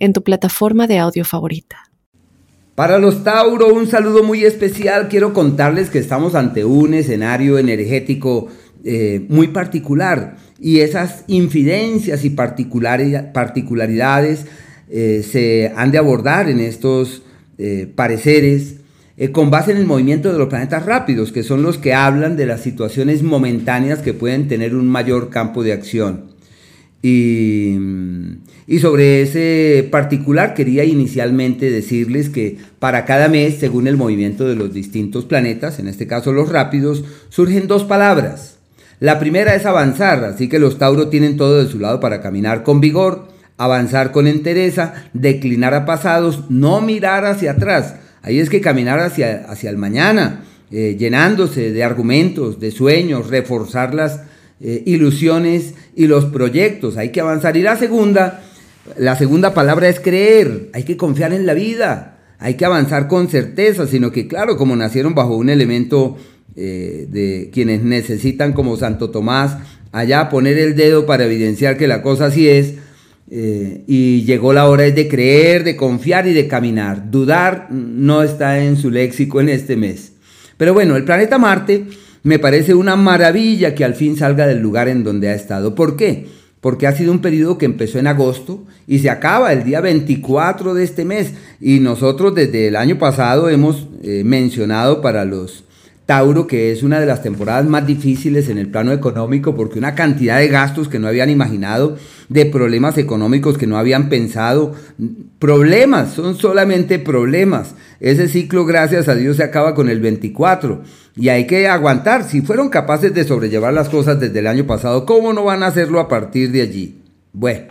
en tu plataforma de audio favorita. Para los Tauro, un saludo muy especial. Quiero contarles que estamos ante un escenario energético eh, muy particular y esas infidencias y particularidades eh, se han de abordar en estos eh, pareceres con base en el movimiento de los planetas rápidos, que son los que hablan de las situaciones momentáneas que pueden tener un mayor campo de acción. Y, sobre ese particular quería inicialmente decirles que para cada mes, según el movimiento de los distintos planetas, en este caso los rápidos, surgen dos palabras. La primera es avanzar, así que los Tauro tienen todo de su lado para caminar con vigor, avanzar con entereza, declinar a pasados, no mirar hacia atrás. Ahí es que caminar hacia, hacia el mañana, eh, llenándose de argumentos, de sueños, reforzar las eh, ilusiones y los proyectos. Hay que avanzar. Y la segunda, la segunda palabra es creer. Hay que confiar en la vida. Hay que avanzar con certeza, sino que claro, como nacieron bajo un elemento eh, de quienes necesitan como Santo Tomás, allá poner el dedo para evidenciar que la cosa así es, eh, y llegó la hora de creer, de confiar y de caminar. Dudar no está en su léxico en este mes. Pero bueno, el planeta Marte me parece una maravilla que al fin salga del lugar en donde ha estado. ¿Por qué? Porque ha sido un periodo que empezó en agosto y se acaba el día 24 de este mes. Y nosotros desde el año pasado hemos eh, mencionado para los Tauro, que es una de las temporadas más difíciles en el plano económico, porque una cantidad de gastos que no habían imaginado, de problemas económicos que no habían pensado, problemas, son solamente problemas. Ese ciclo, gracias a Dios, se acaba con el 24 y hay que aguantar. Si fueron capaces de sobrellevar las cosas desde el año pasado, ¿cómo no van a hacerlo a partir de allí? Bueno,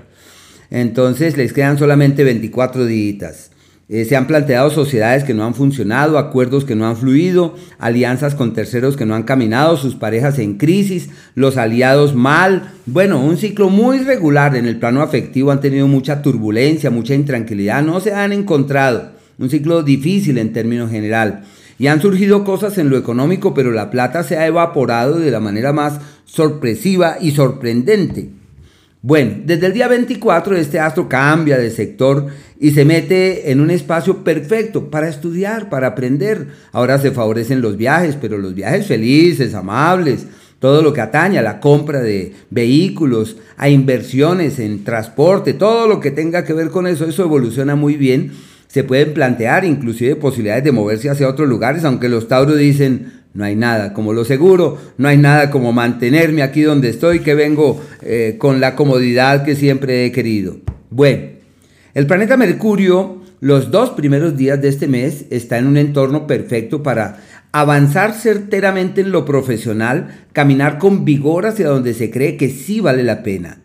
entonces les quedan solamente 24 días. Eh, se han planteado sociedades que no han funcionado, acuerdos que no han fluido, alianzas con terceros que no han caminado, sus parejas en crisis, los aliados mal. Bueno, un ciclo muy regular en el plano afectivo, han tenido mucha turbulencia, mucha intranquilidad, no se han encontrado. Un ciclo difícil en términos general. Y han surgido cosas en lo económico, pero la plata se ha evaporado de la manera más sorpresiva y sorprendente. Bueno, desde el día 24 este astro cambia de sector y se mete en un espacio perfecto para estudiar, para aprender. Ahora se favorecen los viajes, pero los viajes felices, amables, todo lo que atañe a la compra de vehículos, a inversiones en transporte, todo lo que tenga que ver con eso, eso evoluciona muy bien. Se pueden plantear inclusive posibilidades de moverse hacia otros lugares, aunque los Tauros dicen, no hay nada como lo seguro, no hay nada como mantenerme aquí donde estoy, que vengo eh, con la comodidad que siempre he querido. Bueno, el planeta Mercurio, los dos primeros días de este mes, está en un entorno perfecto para avanzar certeramente en lo profesional, caminar con vigor hacia donde se cree que sí vale la pena.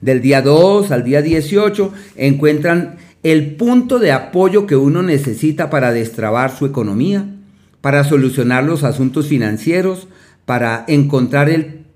Del día 2 al día 18 encuentran el punto de apoyo que uno necesita para destrabar su economía, para solucionar los asuntos financieros, para encontrar el,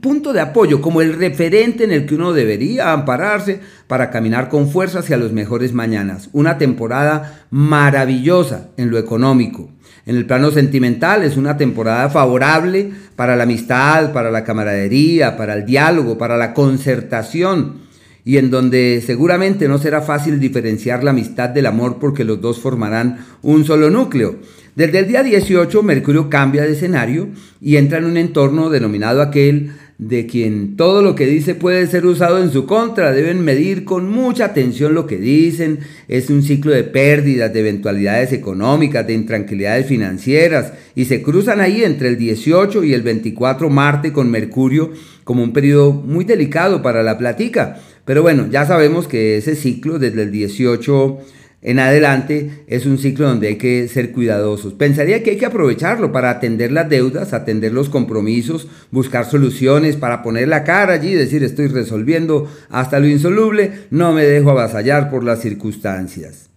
punto de apoyo como el referente en el que uno debería ampararse para caminar con fuerza hacia los mejores mañanas. Una temporada maravillosa en lo económico. En el plano sentimental es una temporada favorable para la amistad, para la camaradería, para el diálogo, para la concertación y en donde seguramente no será fácil diferenciar la amistad del amor porque los dos formarán un solo núcleo. Desde el día 18, Mercurio cambia de escenario y entra en un entorno denominado aquel de quien todo lo que dice puede ser usado en su contra. Deben medir con mucha atención lo que dicen. Es un ciclo de pérdidas, de eventualidades económicas, de intranquilidades financieras. Y se cruzan ahí entre el 18 y el 24 Marte con Mercurio como un periodo muy delicado para la platica. Pero bueno, ya sabemos que ese ciclo desde el 18 en adelante es un ciclo donde hay que ser cuidadosos. Pensaría que hay que aprovecharlo para atender las deudas, atender los compromisos, buscar soluciones para poner la cara allí y decir estoy resolviendo hasta lo insoluble, no me dejo avasallar por las circunstancias.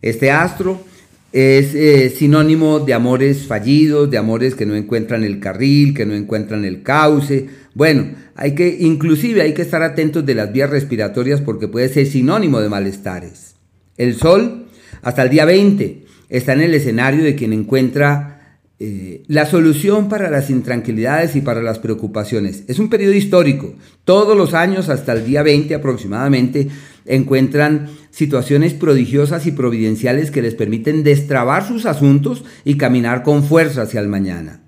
Este astro es eh, sinónimo de amores fallidos, de amores que no encuentran el carril, que no encuentran el cauce. Bueno, hay que, inclusive hay que estar atentos de las vías respiratorias porque puede ser sinónimo de malestares. El sol, hasta el día 20, está en el escenario de quien encuentra eh, la solución para las intranquilidades y para las preocupaciones. Es un periodo histórico. Todos los años, hasta el día 20 aproximadamente, encuentran situaciones prodigiosas y providenciales que les permiten destrabar sus asuntos y caminar con fuerza hacia el mañana.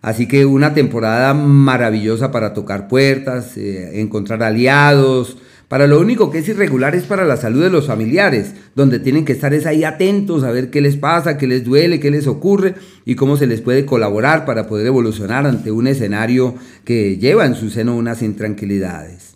Así que una temporada maravillosa para tocar puertas, eh, encontrar aliados, para lo único que es irregular es para la salud de los familiares, donde tienen que estar es ahí atentos a ver qué les pasa, qué les duele, qué les ocurre y cómo se les puede colaborar para poder evolucionar ante un escenario que lleva en su seno unas intranquilidades.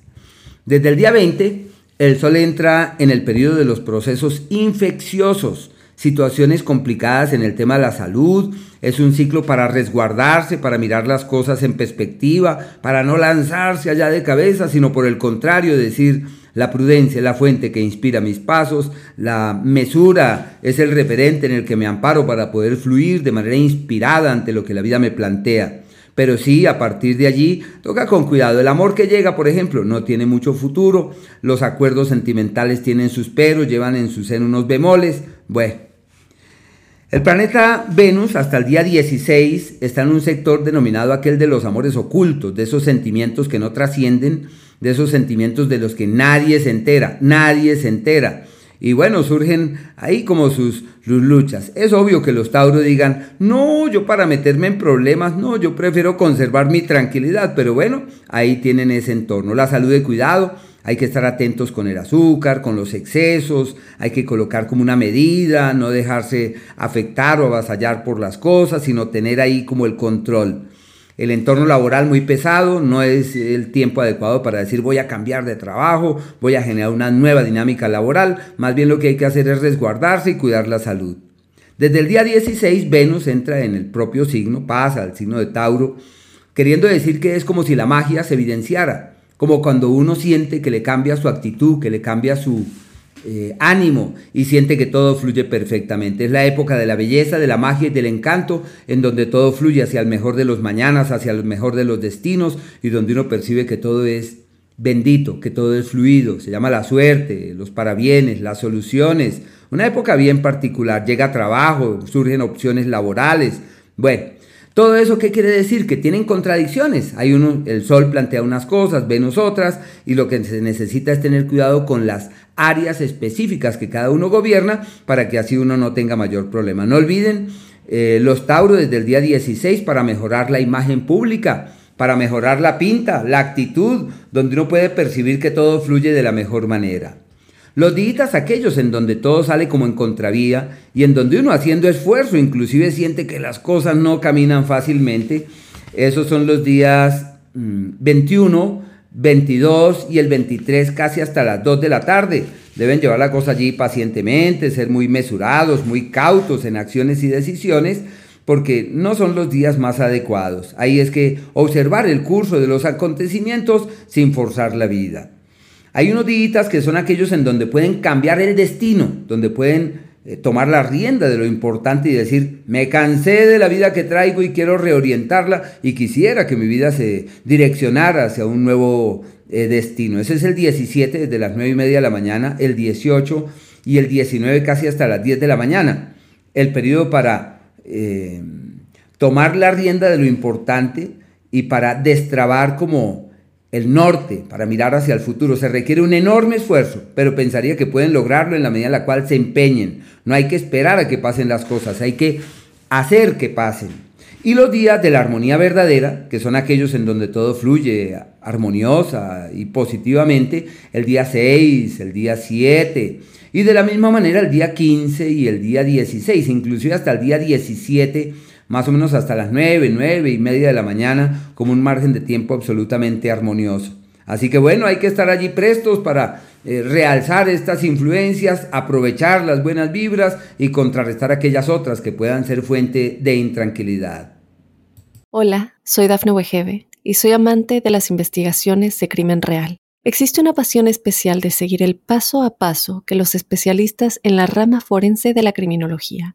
Desde el día 20, el Sol entra en el periodo de los procesos infecciosos, situaciones complicadas en el tema de la salud, es un ciclo para resguardarse, para mirar las cosas en perspectiva, para no lanzarse allá de cabeza, sino por el contrario, decir, la prudencia es la fuente que inspira mis pasos, la mesura es el referente en el que me amparo para poder fluir de manera inspirada ante lo que la vida me plantea. Pero sí, a partir de allí, toca con cuidado. El amor que llega, por ejemplo, no tiene mucho futuro. Los acuerdos sentimentales tienen sus peros, llevan en su seno unos bemoles. Bueno, el planeta Venus hasta el día 16 está en un sector denominado aquel de los amores ocultos, de esos sentimientos que no trascienden, de esos sentimientos de los que nadie se entera, nadie se entera. Y bueno, surgen ahí como sus, luchas. Es obvio que los Tauros digan, no, yo para meterme en problemas, no, yo prefiero conservar mi tranquilidad, pero bueno, ahí tienen ese entorno. La salud de cuidado, hay que estar atentos con el azúcar, con los excesos, hay que colocar como una medida, no dejarse afectar o avasallar por las cosas, sino tener ahí como el control. El entorno laboral muy pesado, no es el tiempo adecuado para decir voy a cambiar de trabajo, voy a generar una nueva dinámica laboral, más bien lo que hay que hacer es resguardarse y cuidar la salud. Desde el día 16 Venus entra en el propio signo, pasa al signo de Tauro, queriendo decir que es como si la magia se evidenciara como cuando uno siente que le cambia su actitud, que le cambia su eh, ánimo y siente que todo fluye perfectamente. Es la época de la belleza, de la magia y del encanto, en donde todo fluye hacia el mejor de los mañanas, hacia el mejor de los destinos y donde uno percibe que todo es bendito, que todo es fluido. Se llama la suerte, los parabienes, las soluciones. Una época bien particular. Llega trabajo, surgen opciones laborales. Bueno, todo eso, ¿qué quiere decir? Que tienen contradicciones. Hay uno, el Sol plantea unas cosas, Venus otras, y lo que se necesita es tener cuidado con las áreas específicas que cada uno gobierna para que así uno no tenga mayor problema. No olviden eh, los Tauros desde el día 16 para mejorar la imagen pública, para mejorar la pinta, la actitud, donde uno puede percibir que todo fluye de la mejor manera. Los días aquellos en donde todo sale como en contravía y en donde uno haciendo esfuerzo inclusive siente que las cosas no caminan fácilmente, esos son los días 21, mm, 22 y el 23 casi hasta las 2 de la tarde. Deben llevar la cosa allí pacientemente, ser muy mesurados, muy cautos en acciones y decisiones, porque no son los días más adecuados. Ahí es que observar el curso de los acontecimientos sin forzar la vida. Hay unos días que son aquellos en donde pueden cambiar el destino, donde pueden eh, tomar la rienda de lo importante y decir, me cansé de la vida que traigo y quiero reorientarla y quisiera que mi vida se direccionara hacia un nuevo eh, destino. Ese es el 17 desde las 9 y media de la mañana, el 18 y el 19 casi hasta las 10 de la mañana. El periodo para eh, tomar la rienda de lo importante y para destrabar como el norte para mirar hacia el futuro. Se requiere un enorme esfuerzo, pero pensaría que pueden lograrlo en la medida en la cual se empeñen. No hay que esperar a que pasen las cosas, hay que hacer que pasen. Y los días de la armonía verdadera, que son aquellos en donde todo fluye armoniosa y positivamente, el día 6, el día 7, y de la misma manera el día 15 y el día 16, inclusive hasta el día 17 más o menos hasta las 9, 9 y media de la mañana, como un margen de tiempo absolutamente armonioso. Así que bueno, hay que estar allí prestos para eh, realzar estas influencias, aprovechar las buenas vibras y contrarrestar aquellas otras que puedan ser fuente de intranquilidad. Hola, soy Dafne Wegebe y soy amante de las investigaciones de crimen real Existe una pasión especial de seguir el paso a paso que los especialistas en la rama forense de la criminología